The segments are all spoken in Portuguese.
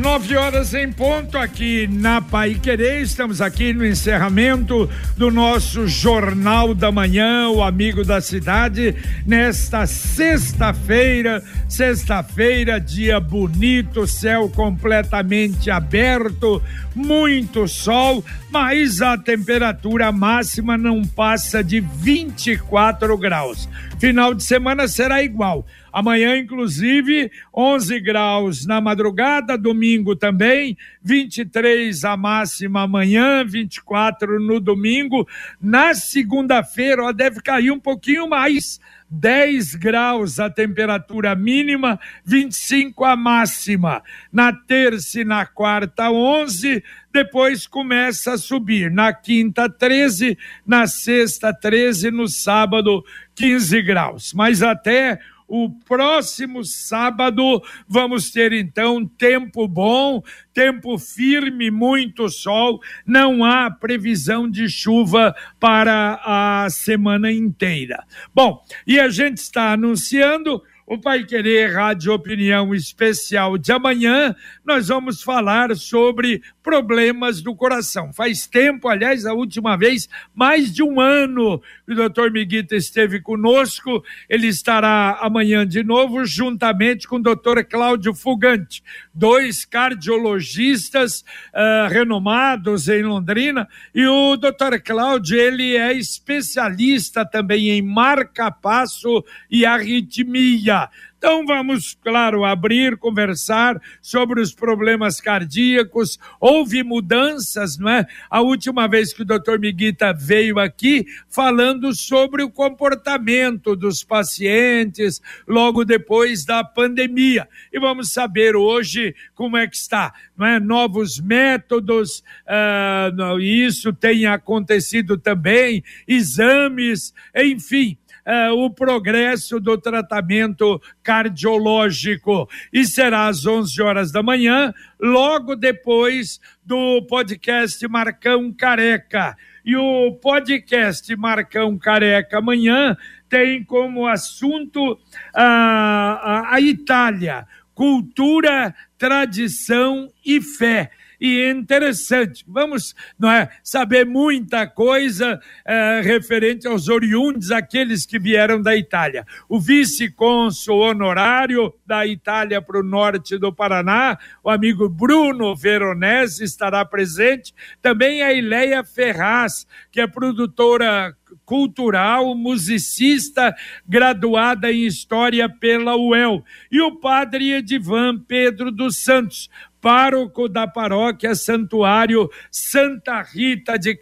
nove horas em ponto aqui na Pai Querer. Estamos aqui no encerramento do nosso Jornal da Manhã, o Amigo da Cidade, nesta sexta-feira. Sexta-feira, dia bonito, céu completamente aberto, muito sol, mas a temperatura máxima não passa de 24 graus. Final de semana será igual. Amanhã, inclusive, 11 graus na madrugada, domingo também, 23 a máxima amanhã, 24 no domingo. Na segunda-feira, deve cair um pouquinho mais. 10 graus a temperatura mínima, 25 a máxima. Na terça e na quarta, 11, depois começa a subir. Na quinta, 13, na sexta, 13, no sábado, 15 graus. Mas até o próximo sábado vamos ter então tempo bom, tempo firme, muito sol, não há previsão de chuva para a semana inteira. Bom, e a gente está anunciando o Pai Querer Rádio Opinião Especial de amanhã, nós vamos falar sobre problemas do coração. Faz tempo, aliás, a última vez, mais de um ano, o doutor Miguita esteve conosco. Ele estará amanhã de novo, juntamente com o doutor Cláudio Fugante, dois cardiologistas uh, renomados em Londrina. E o doutor Cláudio, ele é especialista também em marca-passo e arritmia. Então vamos, claro, abrir, conversar sobre os problemas cardíacos. Houve mudanças, não é? A última vez que o doutor Miguita veio aqui falando sobre o comportamento dos pacientes logo depois da pandemia. E vamos saber hoje como é que está, não é? Novos métodos, uh, isso tem acontecido também, exames, enfim uh, o progresso do tratamento cardiológico. E será às 11 horas da manhã, logo depois do podcast Marcão Careca. E o podcast Marcão Careca amanhã tem como assunto a, a Itália, cultura, tradição e fé e interessante. Vamos não é, saber muita coisa é, referente aos oriundos, aqueles que vieram da Itália. O vice-cônsul honorário da Itália para o norte do Paraná, o amigo Bruno Veronese estará presente. Também a Ileia Ferraz, que é produtora cultural, musicista, graduada em História pela UEL, e o padre Edivan Pedro dos Santos, pároco da paróquia Santuário Santa Rita de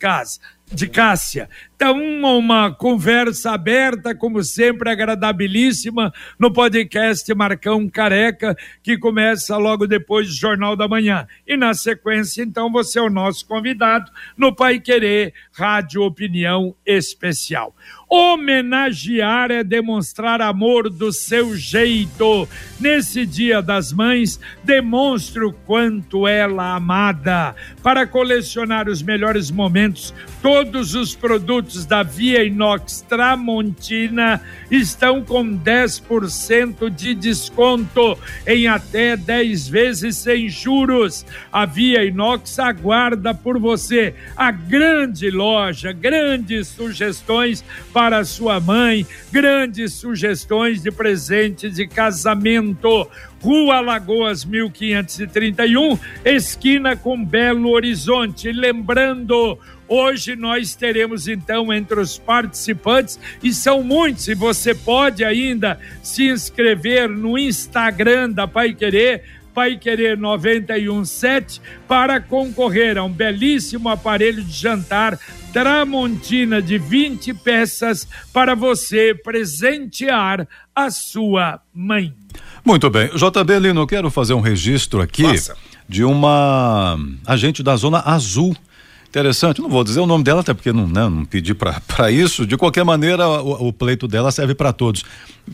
de Cássia. Então, uma conversa aberta, como sempre, agradabilíssima, no podcast Marcão Careca, que começa logo depois do Jornal da Manhã. E na sequência, então, você é o nosso convidado no Pai Querer Rádio Opinião Especial. Homenagear é demonstrar amor do seu jeito. Nesse Dia das Mães, demonstre o quanto ela é amada. Para colecionar os melhores momentos, todos os produtos da Via Inox Tramontina estão com 10% de desconto em até 10 vezes sem juros. A Via Inox aguarda por você. A grande loja, grandes sugestões para sua mãe, grandes sugestões de presente de casamento. Rua Lagoas 1531, esquina com Belo Horizonte. Lembrando, Hoje nós teremos então entre os participantes, e são muitos, e você pode ainda se inscrever no Instagram da Pai Querer, Pai Querer 917, para concorrer a um belíssimo aparelho de jantar Tramontina de 20 peças para você presentear a sua mãe. Muito bem. JB Lino, quero fazer um registro aqui Faça. de uma agente da Zona Azul. Interessante, não vou dizer o nome dela, até porque não, né, não pedi para isso. De qualquer maneira, o, o pleito dela serve para todos.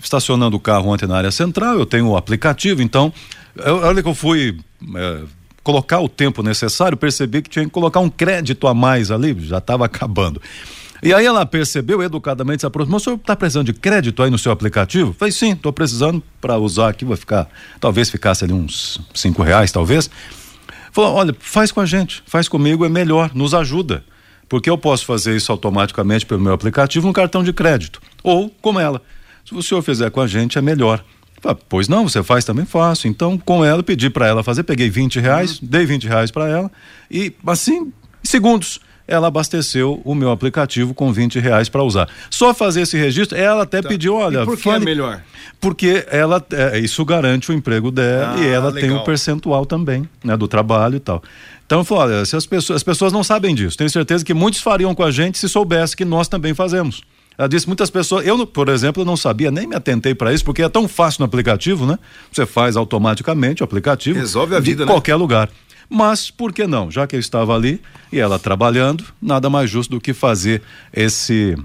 Estacionando o carro ontem na área central, eu tenho o aplicativo, então, eu, olha que eu fui. É, colocar o tempo necessário, percebi que tinha que colocar um crédito a mais ali, já estava acabando. E aí ela percebeu educadamente, se aproximou, o senhor está precisando de crédito aí no seu aplicativo? Falei, sim, estou precisando para usar aqui, vai ficar, talvez ficasse ali uns cinco reais, talvez. Falou, olha, faz com a gente, faz comigo, é melhor, nos ajuda. Porque eu posso fazer isso automaticamente pelo meu aplicativo no cartão de crédito. Ou como ela. Se o senhor fizer com a gente, é melhor. Falei, pois não, você faz também faço. Então, com ela, pedi para ela fazer, peguei 20 reais, uhum. dei 20 reais para ela e assim, segundos ela abasteceu o meu aplicativo com 20 reais para usar. Só fazer esse registro, ela até tá. pediu, olha. E por que fale... é melhor? Porque ela, é, isso garante o emprego dela ah, e ela legal. tem um percentual também, né, do trabalho e tal. Então eu falo, olha, se as pessoas, as pessoas não sabem disso, tenho certeza que muitos fariam com a gente se soubesse que nós também fazemos. Ela disse muitas pessoas, eu, por exemplo, não sabia, nem me atentei para isso, porque é tão fácil no aplicativo, né? Você faz automaticamente o aplicativo. Resolve a vida, de né? qualquer lugar. Mas por que não? Já que eu estava ali e ela trabalhando, nada mais justo do que fazer esse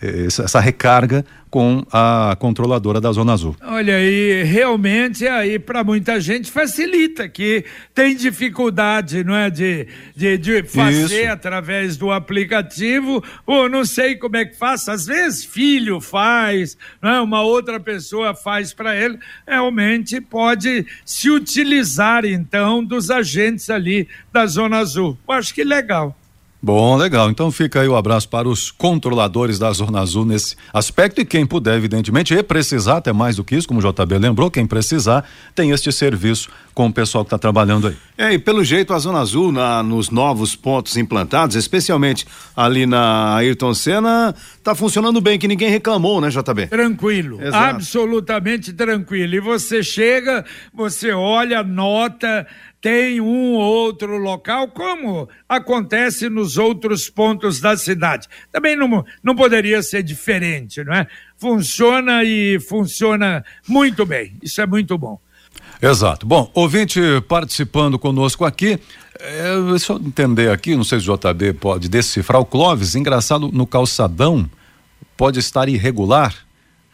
essa recarga com a controladora da Zona Azul. Olha aí, realmente aí para muita gente facilita, que tem dificuldade, não é, de, de, de fazer Isso. através do aplicativo, ou não sei como é que faz, às vezes filho faz, não é, uma outra pessoa faz para ele, realmente pode se utilizar então dos agentes ali da Zona Azul. Eu acho que legal. Bom, legal. Então fica aí o abraço para os controladores da Zona Azul nesse aspecto e quem puder, evidentemente, e precisar até mais do que isso, como o JB lembrou, quem precisar tem este serviço com o pessoal que está trabalhando aí. É, e pelo jeito a Zona Azul, na, nos novos pontos implantados, especialmente ali na Ayrton Senna, está funcionando bem, que ninguém reclamou, né, JB? Tranquilo, Exato. absolutamente tranquilo. E você chega, você olha, nota, tem um ou outro local, como acontece nos outros pontos da cidade. Também não, não poderia ser diferente, não é? Funciona e funciona muito bem. Isso é muito bom. Exato. Bom, ouvinte participando conosco aqui, é, só entender aqui, não sei se o JB pode decifrar, o Clóvis, engraçado, no calçadão, pode estar irregular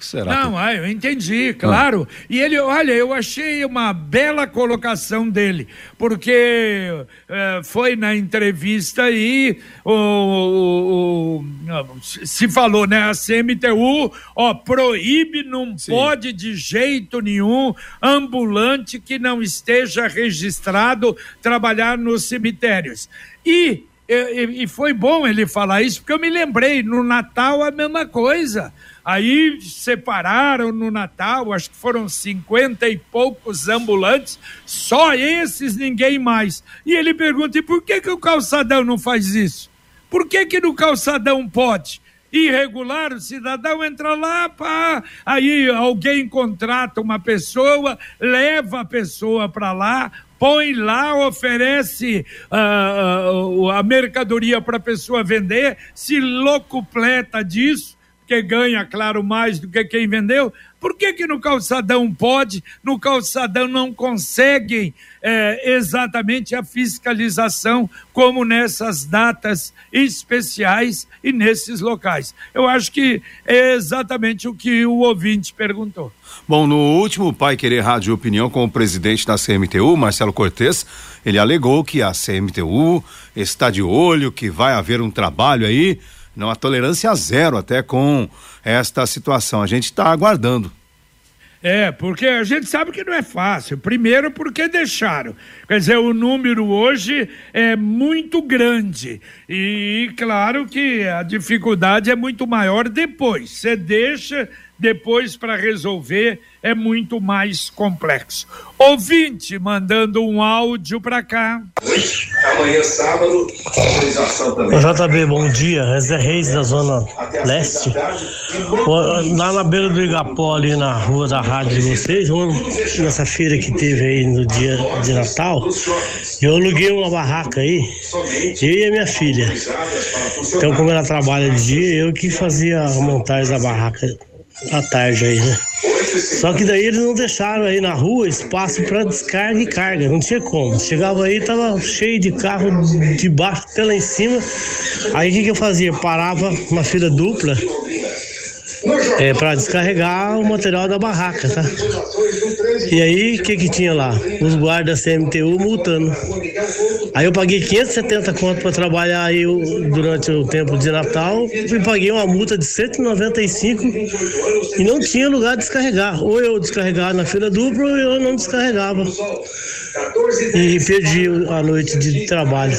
será? Não, que... ah, eu entendi, claro. Ah. E ele, olha, eu achei uma bela colocação dele, porque eh, foi na entrevista aí, o, o, o, se falou, né? A CMTU, ó, proíbe, não Sim. pode de jeito nenhum ambulante que não esteja registrado trabalhar nos cemitérios. E e, foi bom ele falar isso, porque eu me lembrei, no Natal a mesma coisa. Aí separaram no Natal, acho que foram cinquenta e poucos ambulantes, só esses, ninguém mais. E ele pergunta: e por que, que o calçadão não faz isso? Por que, que no calçadão pode? irregular, o cidadão entra lá, pá, aí alguém contrata uma pessoa, leva a pessoa para lá, põe lá, oferece uh, a mercadoria para a pessoa vender, se locupleta disso, que ganha, claro, mais do que quem vendeu. Por que, que no calçadão pode, no calçadão não conseguem é, exatamente a fiscalização como nessas datas especiais e nesses locais? Eu acho que é exatamente o que o ouvinte perguntou. Bom, no último Pai Querer Rádio Opinião com o presidente da CMTU, Marcelo Cortes, ele alegou que a CMTU está de olho, que vai haver um trabalho aí não há tolerância zero até com esta situação. A gente está aguardando. É, porque a gente sabe que não é fácil. Primeiro, porque deixaram. Quer dizer, o número hoje é muito grande. E claro que a dificuldade é muito maior depois. Você deixa, depois para resolver é muito mais complexo. Ouvinte mandando um áudio para cá. Amanhã, sábado, autorização também. JB, bom dia. É Zé Reis da Zona Leste. Lá na beira do Igapó, ali na rua da rádio de vocês, nessa feira que teve aí no dia de Natal, eu aluguei uma barraca aí, eu e a minha filha. Então, como ela trabalha de dia, eu que fazia a montagem da barraca à tarde aí, né? Só que daí eles não deixaram aí na rua espaço para descarga e carga, não tinha como. Chegava aí, tava cheio de carro de baixo até lá em cima. Aí o que, que eu fazia? Parava uma fila dupla é, para descarregar o material da barraca, tá? E aí, o que que tinha lá? Os guardas CMTU multando. Aí eu paguei 570 conto para trabalhar aí durante o tempo de Natal e paguei uma multa de 195 e não tinha lugar de descarregar. Ou eu descarregava na fila dupla ou eu não descarregava. E perdi a noite de trabalho.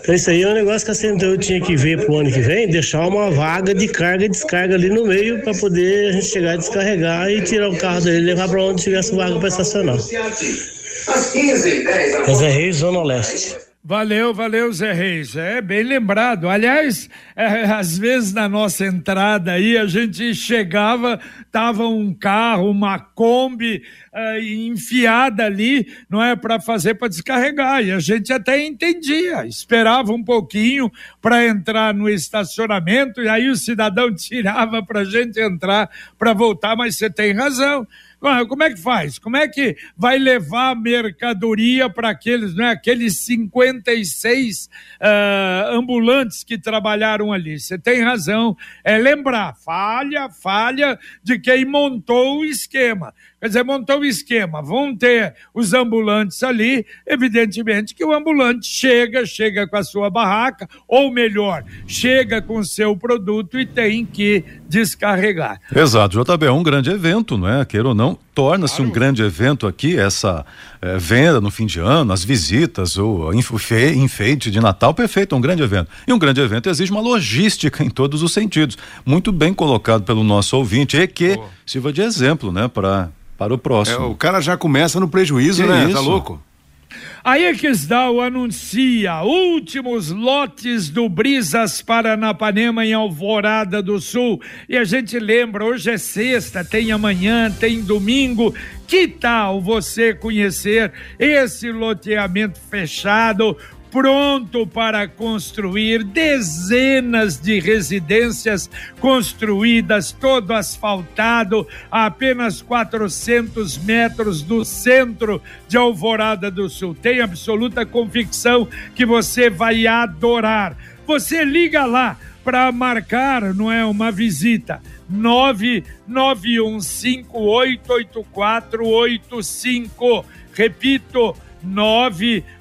Então isso aí é um negócio que a CMTU tinha que ver pro ano que vem, deixar uma vaga de carga e descarga ali no meio para poder a gente chegar e descarregar e tirar o carro dele e levar para onde tivesse vaga para estacionar. Às 15 10 José Reis, Zona Leste. Valeu, valeu, Zé Reis. É bem lembrado. Aliás, é, às vezes na nossa entrada aí a gente chegava, tava um carro, uma Kombi é, enfiada ali, não é para fazer para descarregar. E a gente até entendia, esperava um pouquinho para entrar no estacionamento e aí o cidadão tirava para a gente entrar para voltar. Mas você tem razão. Como é que faz? Como é que vai levar mercadoria para aqueles, né, aqueles 56 uh, ambulantes que trabalharam ali? Você tem razão. É lembrar, falha, falha de quem montou o esquema. Quer dizer, montou o esquema, vão ter os ambulantes ali, evidentemente que o ambulante chega, chega com a sua barraca, ou melhor, chega com o seu produto e tem que descarregar. Exato, JB, é um grande evento, não é? Queira ou não, torna-se claro. um grande evento aqui, essa é, venda no fim de ano, as visitas, o enfeite de Natal, perfeito, é um grande evento. E um grande evento exige uma logística em todos os sentidos. Muito bem colocado pelo nosso ouvinte, e que oh. Sirva de exemplo, né, para para o próximo. É, o cara já começa no prejuízo, que né? Tá isso? Tá louco? A Exdal anuncia últimos lotes do Brisas Paranapanema em Alvorada do Sul. E a gente lembra, hoje é sexta, tem amanhã, tem domingo. Que tal você conhecer esse loteamento fechado? Pronto para construir dezenas de residências construídas, todo asfaltado, a apenas 400 metros do centro de Alvorada do Sul. Tenho absoluta convicção que você vai adorar. Você liga lá para marcar, não é uma visita. 991588485. Repito, 991588485.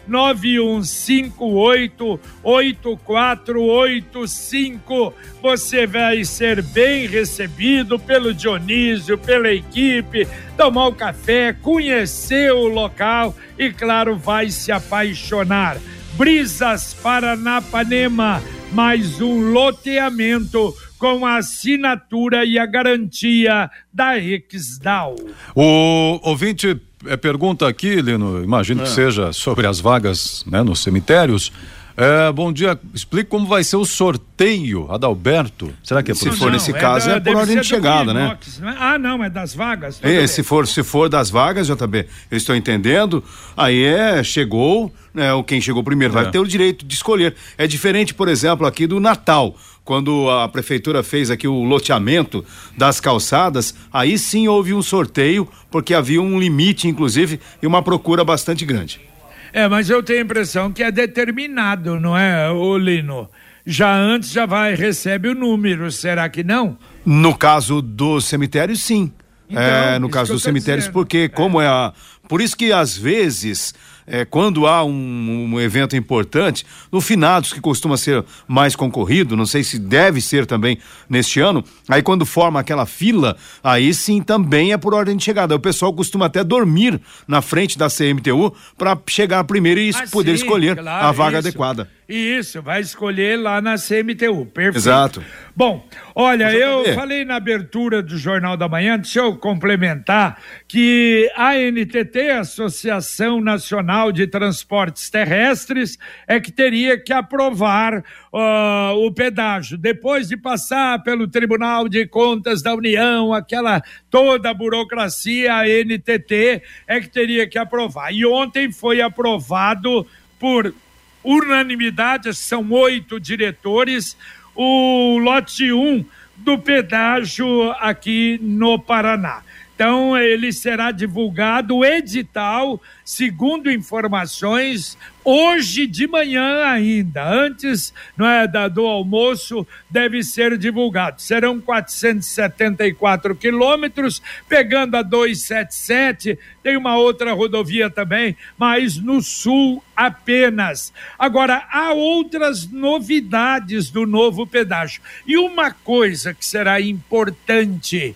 Você vai ser bem recebido pelo Dionísio, pela equipe, tomar o um café, conhecer o local e, claro, vai se apaixonar. Brisas Paranapanema, mais um loteamento com a assinatura e a garantia da Exdal. O ouvinte pergunta aqui, Lino, imagino é. que seja sobre as vagas né, nos cemitérios. É, bom dia, explique como vai ser o sorteio, Adalberto. Será que é Se for nesse é caso, da, é por ordem de chegada, né? né? Ah, não, é das vagas. É, se for, se for das vagas, JB, eu estou entendendo, aí é, chegou, né, quem chegou primeiro vai é. ter o direito de escolher. É diferente, por exemplo, aqui do Natal quando a prefeitura fez aqui o loteamento das calçadas, aí sim houve um sorteio, porque havia um limite, inclusive, e uma procura bastante grande. É, mas eu tenho a impressão que é determinado, não é, ô Lino? Já antes já vai, recebe o número, será que não? No caso do cemitério, sim. Então, é, no caso dos cemitérios, dizendo. porque é. como é a. Por isso que às vezes é, quando há um, um, evento importante, no finados, que costuma ser mais concorrido, não sei se deve ser também neste ano, aí quando forma aquela fila, aí sim também é por ordem de chegada. O pessoal costuma até dormir na frente da CMTU para chegar primeiro e ah, poder sim, escolher claro, a vaga isso. adequada. Isso, vai escolher lá na CMTU. Perfeito. Exato. Bom, olha, eu falei na abertura do Jornal da Manhã, deixa eu complementar, que a NTT, Associação Nacional de Transportes Terrestres, é que teria que aprovar uh, o pedágio. Depois de passar pelo Tribunal de Contas da União, aquela toda a burocracia, a NTT é que teria que aprovar. E ontem foi aprovado por unanimidade, são oito diretores, o lote 1 um do pedágio aqui no Paraná. Então, ele será divulgado o edital, segundo informações, hoje de manhã ainda, antes não é, do almoço, deve ser divulgado. Serão 474 quilômetros, pegando a 277, tem uma outra rodovia também, mas no sul apenas. Agora, há outras novidades do novo pedágio. E uma coisa que será importante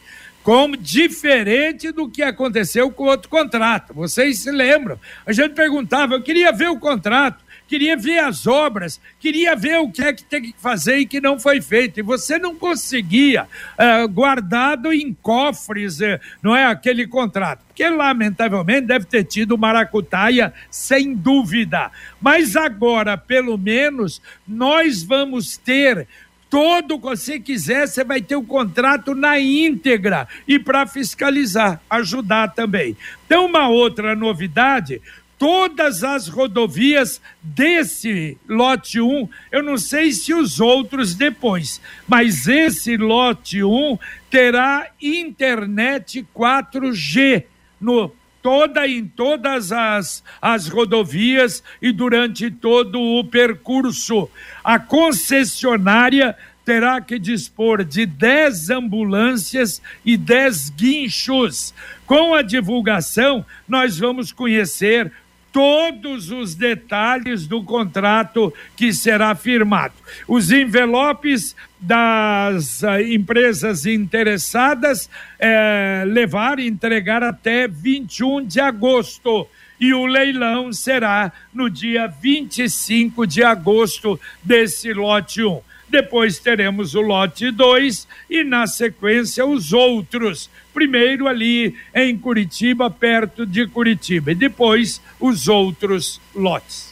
como diferente do que aconteceu com outro contrato. Vocês se lembram? A gente perguntava, eu queria ver o contrato, queria ver as obras, queria ver o que é que tem que fazer e que não foi feito. E você não conseguia uh, guardado em cofres, uh, não é aquele contrato. Porque, lamentavelmente, deve ter tido maracutaia, sem dúvida. Mas agora, pelo menos, nós vamos ter todo você quiser, você vai ter o contrato na íntegra e para fiscalizar, ajudar também. Então, uma outra novidade, todas as rodovias desse lote 1, eu não sei se os outros depois, mas esse lote 1 terá internet 4G no toda em todas as, as rodovias e durante todo o percurso. A concessionária terá que dispor de 10 ambulâncias e 10 guinchos. Com a divulgação, nós vamos conhecer todos os detalhes do contrato que será firmado. Os envelopes das uh, empresas interessadas eh, levar e entregar até 21 de agosto. E o leilão será no dia 25 de agosto desse lote 1. Depois teremos o lote 2 e, na sequência, os outros. Primeiro ali em Curitiba, perto de Curitiba, e depois os outros lotes.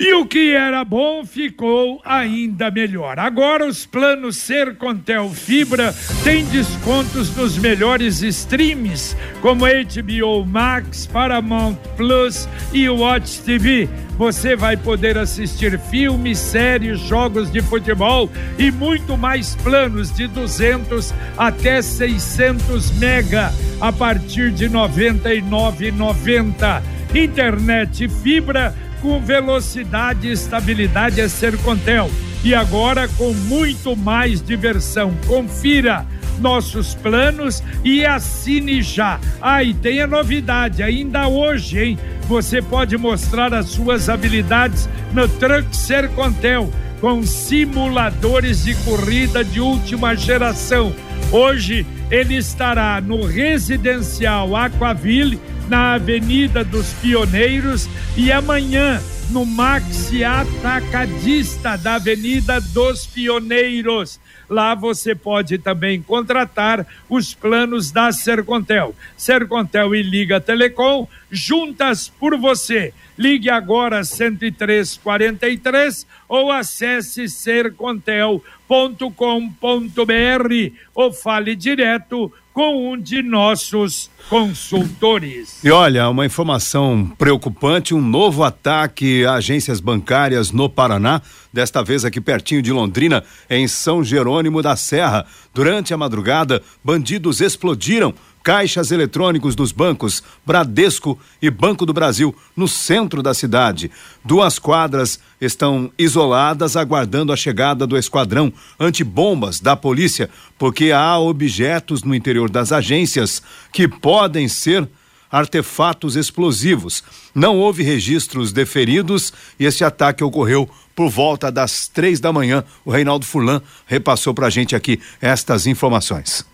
E o que era bom ficou ainda melhor. Agora os planos Sercontel Fibra têm descontos nos melhores streams, como HBO Max, Paramount Plus e Watch TV. Você vai poder assistir filmes, séries, jogos de futebol e muito mais planos de 200 até 600 mega a partir de 99,90. Internet fibra com velocidade e estabilidade é Sercontel. E agora com muito mais diversão. Confira nossos planos e assine já. Ah, tem a novidade, ainda hoje, hein? Você pode mostrar as suas habilidades no Truck Sercontel com simuladores de corrida de última geração. Hoje ele estará no residencial Aquaville na Avenida dos Pioneiros e amanhã no Maxi Atacadista da Avenida dos Pioneiros. Lá você pode também contratar os planos da Sercontel. Sercontel e Liga Telecom, juntas por você. Ligue agora 10343 ou acesse sercontel.com.br ou fale direto com um de nossos consultores. E olha, uma informação preocupante: um novo ataque a agências bancárias no Paraná, desta vez aqui pertinho de Londrina, em São Jerônimo da Serra. Durante a madrugada, bandidos explodiram caixas eletrônicos dos bancos Bradesco e Banco do Brasil, no centro da cidade. Duas quadras estão isoladas, aguardando a chegada do esquadrão antibombas da polícia, porque há objetos no interior das agências que podem ser artefatos explosivos. Não houve registros de feridos e esse ataque ocorreu por volta das três da manhã. O Reinaldo Furlan repassou para a gente aqui estas informações.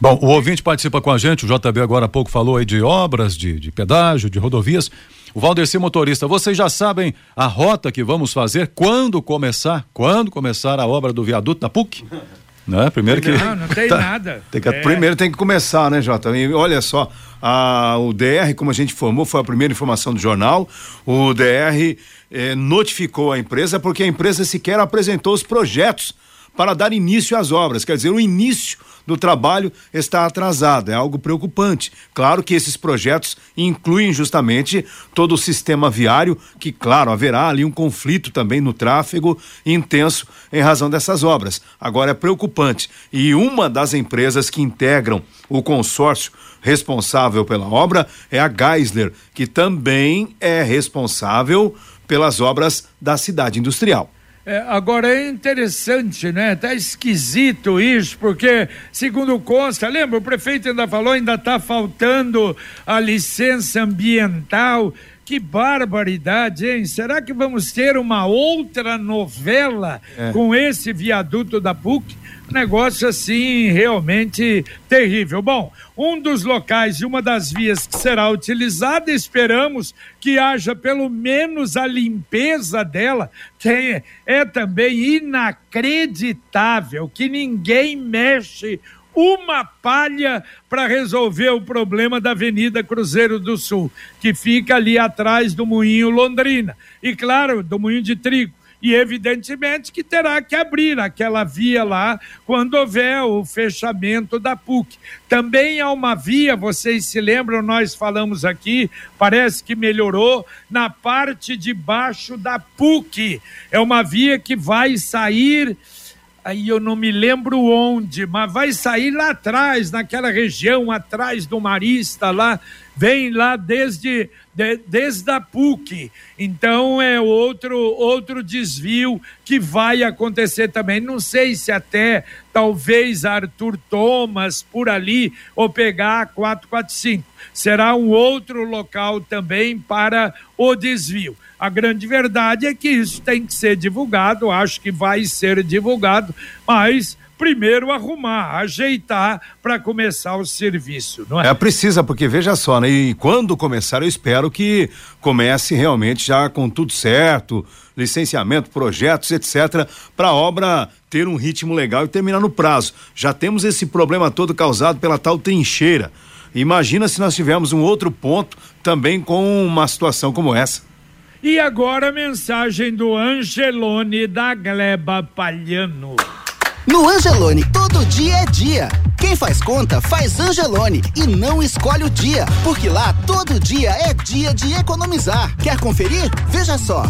Bom, o ouvinte participa com a gente, o JB agora há pouco falou aí de obras, de, de pedágio, de rodovias. O Valdeci Motorista, vocês já sabem a rota que vamos fazer quando começar? Quando começar a obra do viaduto da PUC? Né? Primeiro que. Não, não tem tá, nada. Tem que, é. Primeiro tem que começar, né, Jota? E olha só, a, o DR, como a gente informou, foi a primeira informação do jornal. O DR eh, notificou a empresa porque a empresa sequer apresentou os projetos para dar início às obras. Quer dizer, o início do trabalho está atrasado, é algo preocupante. Claro que esses projetos incluem justamente todo o sistema viário, que, claro, haverá ali um conflito também no tráfego intenso em razão dessas obras. Agora é preocupante. E uma das empresas que integram o consórcio responsável pela obra é a Geisler, que também é responsável pelas obras da cidade industrial. É, agora é interessante, né? Tá esquisito isso, porque, segundo consta, lembra, o prefeito ainda falou, ainda está faltando a licença ambiental. Que barbaridade, hein? Será que vamos ter uma outra novela é. com esse viaduto da PUC? negócio assim realmente terrível. Bom, um dos locais e uma das vias que será utilizada, esperamos que haja pelo menos a limpeza dela, que é, é também inacreditável que ninguém mexe uma palha para resolver o problema da Avenida Cruzeiro do Sul, que fica ali atrás do Moinho Londrina. E claro, do Moinho de Trigo e evidentemente que terá que abrir aquela via lá quando houver o fechamento da PUC. Também há uma via, vocês se lembram, nós falamos aqui, parece que melhorou, na parte de baixo da PUC. É uma via que vai sair aí eu não me lembro onde, mas vai sair lá atrás, naquela região atrás do Marista lá, vem lá desde de, desde a PUC. Então é outro outro desvio que vai acontecer também. Não sei se até talvez Arthur Thomas por ali ou pegar a 445. Será um outro local também para o desvio. A grande verdade é que isso tem que ser divulgado, acho que vai ser divulgado, mas primeiro arrumar, ajeitar para começar o serviço, não é? É precisa, porque veja só, né? E quando começar, eu espero que comece realmente já com tudo certo, licenciamento, projetos, etc, para a obra ter um ritmo legal e terminar no prazo. Já temos esse problema todo causado pela tal trincheira. Imagina se nós tivermos um outro ponto também com uma situação como essa. E agora a mensagem do Angelone da Gleba Palhano. No Angelone, todo dia é dia. Quem faz conta faz Angelone e não escolhe o dia, porque lá todo dia é dia de economizar. Quer conferir? Veja só.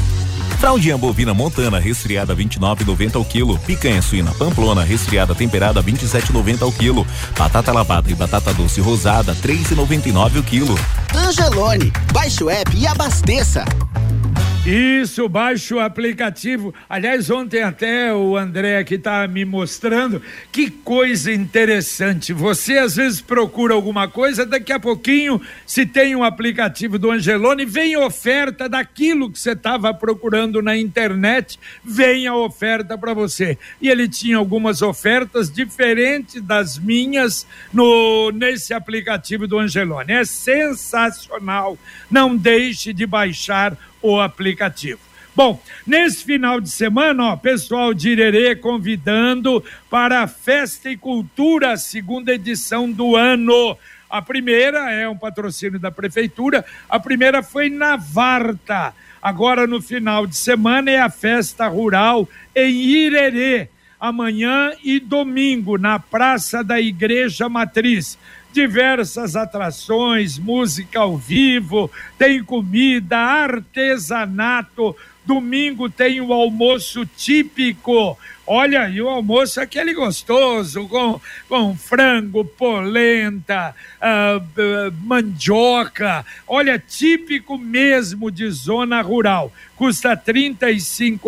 Fraldinha bovina montana resfriada 29,90 ao quilo. Picanha suína pamplona resfriada temperada 27,90 ao quilo. Batata lavada e batata doce rosada 3,99 o quilo. Angelone, baixe o app e abasteça. Isso, baixa o aplicativo. Aliás, ontem até o André aqui tá me mostrando que coisa interessante. Você às vezes procura alguma coisa, daqui a pouquinho, se tem um aplicativo do Angelone, vem oferta daquilo que você estava procurando na internet, vem a oferta para você. E ele tinha algumas ofertas diferentes das minhas no nesse aplicativo do Angelone. É sensacional. Não deixe de baixar o aplicativo. Bom, nesse final de semana, ó, pessoal de Irerê convidando para a Festa e Cultura, segunda edição do ano. A primeira é um patrocínio da prefeitura, a primeira foi na Varta. Agora, no final de semana, é a festa rural em Irerê, amanhã e domingo, na Praça da Igreja Matriz diversas atrações, música ao vivo, tem comida, artesanato. Domingo tem o almoço típico. Olha, e o almoço é aquele gostoso, com, com frango, polenta, uh, mandioca. Olha, típico mesmo de zona rural. Custa R$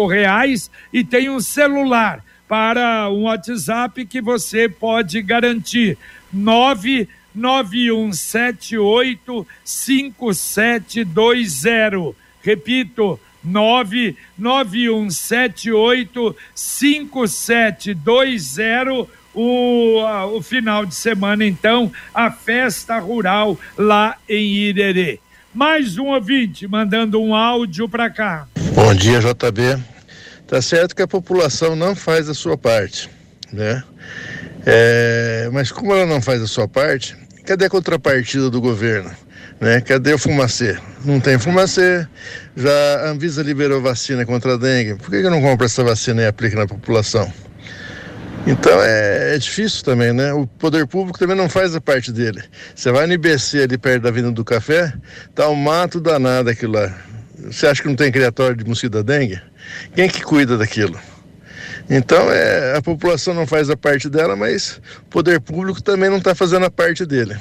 reais e tem um celular para um WhatsApp que você pode garantir. 99178 5720. Repito, 99178 5720. O, o final de semana, então, a festa rural lá em Irerê. Mais um ouvinte mandando um áudio para cá. Bom dia, JB. Tá certo que a população não faz a sua parte, né? É, mas como ela não faz a sua parte, cadê a contrapartida do governo? Né? Cadê o fumacê? Não tem fumacê. Já a Anvisa liberou vacina contra a dengue. Por que, que não compra essa vacina e aplica na população? Então é, é, difícil também, né? O poder público também não faz a parte dele. Você vai no IBC ali perto da Avenida do Café, tá um mato danado aquilo lá. Você acha que não tem criatório de mosquito da dengue? Quem que cuida daquilo? Então é, a população não faz a parte dela, mas o poder público também não está fazendo a parte dele.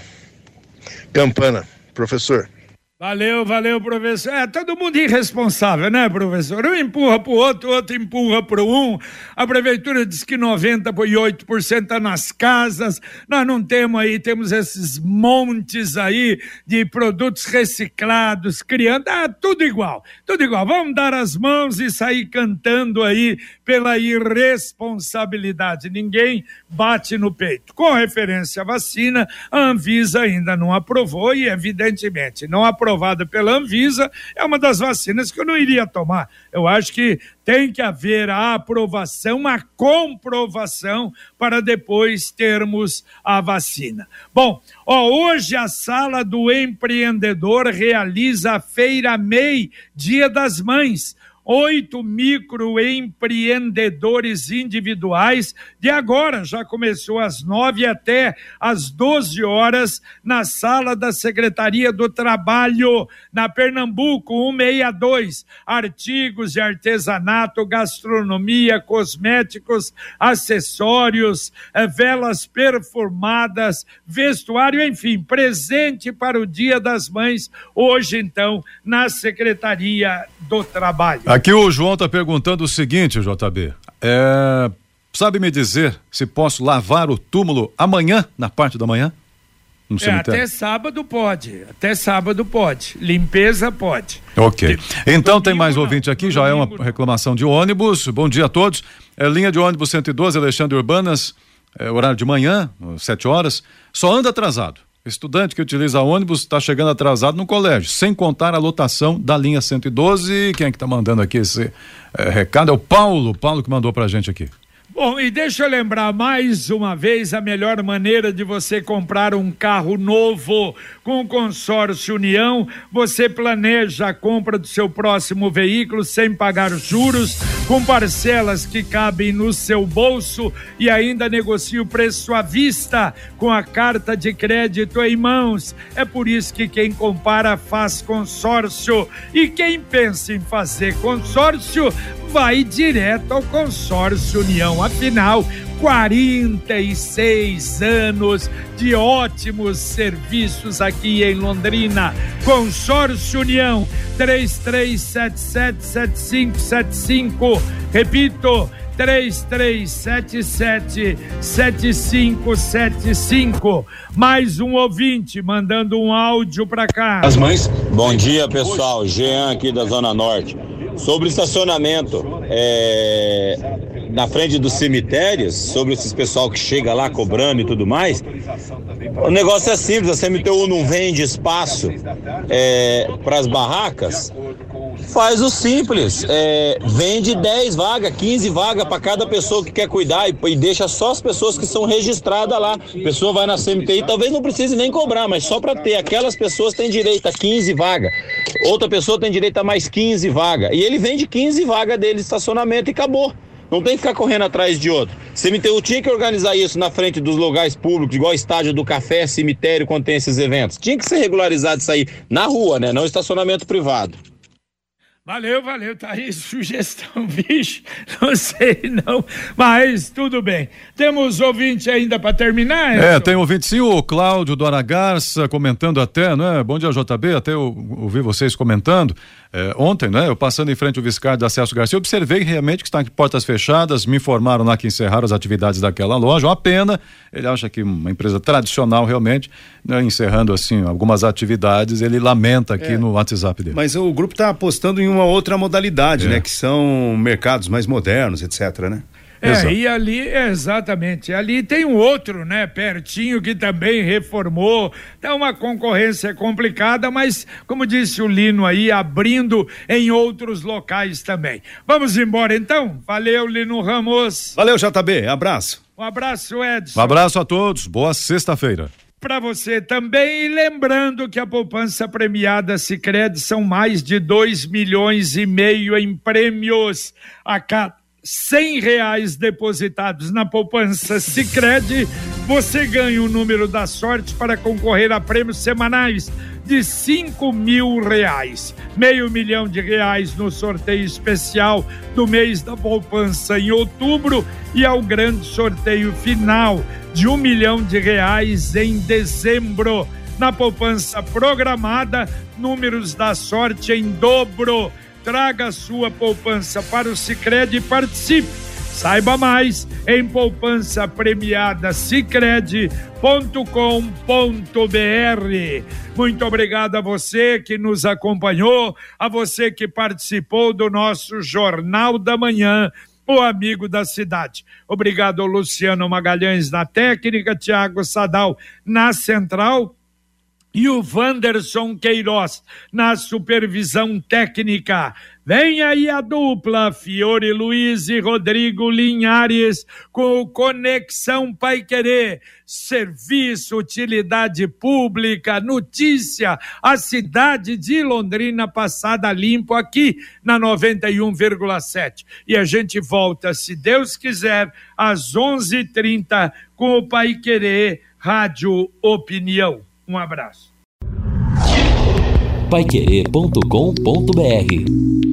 Campana, professor. Valeu, valeu, professor. É, todo mundo irresponsável, né, professor? Um empurra pro outro, outro empurra pro um. A prefeitura diz que 98% está nas casas. Nós não temos aí, temos esses montes aí de produtos reciclados, criando. Ah, tudo igual, tudo igual. Vamos dar as mãos e sair cantando aí pela irresponsabilidade. Ninguém bate no peito. Com referência à vacina, a Anvisa ainda não aprovou e, evidentemente, não aprovou aprovada pela Anvisa, é uma das vacinas que eu não iria tomar. Eu acho que tem que haver a aprovação, a comprovação, para depois termos a vacina. Bom, ó, hoje a Sala do Empreendedor realiza a Feira MEI, Dia das Mães oito microempreendedores individuais de agora, já começou às nove até às doze horas na sala da Secretaria do Trabalho, na Pernambuco 162, artigos de artesanato, gastronomia, cosméticos, acessórios, eh, velas perfumadas, vestuário, enfim, presente para o Dia das Mães, hoje então, na Secretaria do Trabalho. Aqui o João está perguntando o seguinte, JB. É, sabe me dizer se posso lavar o túmulo amanhã, na parte da manhã? No é, até sábado pode. Até sábado pode. Limpeza pode. Ok. Então tem mais ouvinte aqui, já é uma reclamação de ônibus. Bom dia a todos. É, linha de ônibus 112, Alexandre Urbanas, é, horário de manhã, 7 horas. Só anda atrasado. Estudante que utiliza ônibus está chegando atrasado no colégio, sem contar a lotação da linha 112. Quem é que está mandando aqui esse é, recado? É o Paulo, Paulo que mandou para a gente aqui. Bom, e deixa eu lembrar mais uma vez a melhor maneira de você comprar um carro novo com o consórcio União. Você planeja a compra do seu próximo veículo sem pagar juros, com parcelas que cabem no seu bolso e ainda negocia o preço à vista com a carta de crédito em mãos. É por isso que quem compara faz consórcio e quem pensa em fazer consórcio vai direto ao consórcio União. Afinal, 46 anos de ótimos serviços aqui em Londrina. Consórcio União 33777575. Repito, 3377 7575. Mais um ouvinte mandando um áudio para cá. As mães. Bom dia, pessoal. Jean aqui da Zona Norte. Sobre estacionamento, é, na frente dos cemitérios, sobre esses pessoal que chega lá cobrando e tudo mais, o negócio é simples, a CMTU não vende espaço é, para as barracas, faz o simples, é, vende 10 vagas, 15 vagas para cada pessoa que quer cuidar e, e, deixa só as pessoas que são registradas lá. A pessoa vai na CMTI, talvez não precise nem cobrar, mas só para ter, aquelas pessoas têm direito a 15 vagas. Outra pessoa tem direito a mais 15 vagas. E ele vende 15 vagas dele de estacionamento e acabou. Não tem que ficar correndo atrás de outro. CMTU tinha que organizar isso na frente dos lugares públicos, igual estádio do café, cemitério, quando tem esses eventos. Tinha que ser regularizado isso aí na rua, né? Não estacionamento privado. Valeu, valeu, tá aí sugestão, bicho, não sei não, mas tudo bem. Temos ouvinte ainda para terminar? É, tem ouvinte sim, o Cláudio do Aragarça comentando até, né? Bom dia, JB, até eu ouvi vocês comentando. É, ontem, né, eu passando em frente ao Viscardi de Acesso Garcia, observei realmente que está de portas fechadas, me informaram lá que encerraram as atividades daquela loja, uma pena, ele acha que uma empresa tradicional realmente, né, encerrando assim algumas atividades, ele lamenta aqui é, no WhatsApp dele. Mas o grupo está apostando em uma outra modalidade, é. né, que são mercados mais modernos, etc, né? É, Exato. e ali, exatamente, ali tem um outro, né, pertinho, que também reformou, tá uma concorrência complicada, mas, como disse o Lino aí, abrindo em outros locais também. Vamos embora então? Valeu, Lino Ramos. Valeu, JB, abraço. Um abraço, Edson. Um abraço a todos, boa sexta-feira para você também. E lembrando que a poupança premiada Sicredi são mais de 2 milhões e meio em prêmios a cada cem reais depositados na poupança Sicredi, você ganha o número da sorte para concorrer a prêmios semanais de cinco mil reais, meio milhão de reais no sorteio especial do mês da poupança em outubro e ao grande sorteio final de um milhão de reais em dezembro. Na poupança programada, números da sorte em dobro Traga sua poupança para o Sicredi e participe. Saiba mais em poupança premiada. Muito obrigado a você que nos acompanhou, a você que participou do nosso Jornal da Manhã o amigo da cidade. Obrigado, Luciano Magalhães na técnica, Tiago Sadal na central e o Wanderson Queiroz na supervisão técnica. Vem aí a dupla Fiore Luiz e Rodrigo Linhares com o Conexão Pai Querer. Serviço, utilidade pública, notícia, a cidade de Londrina passada limpo aqui na 91,7. E a gente volta, se Deus quiser, às 11:30 com o Pai Querer Rádio Opinião. Um abraço. Paiquerê.com.br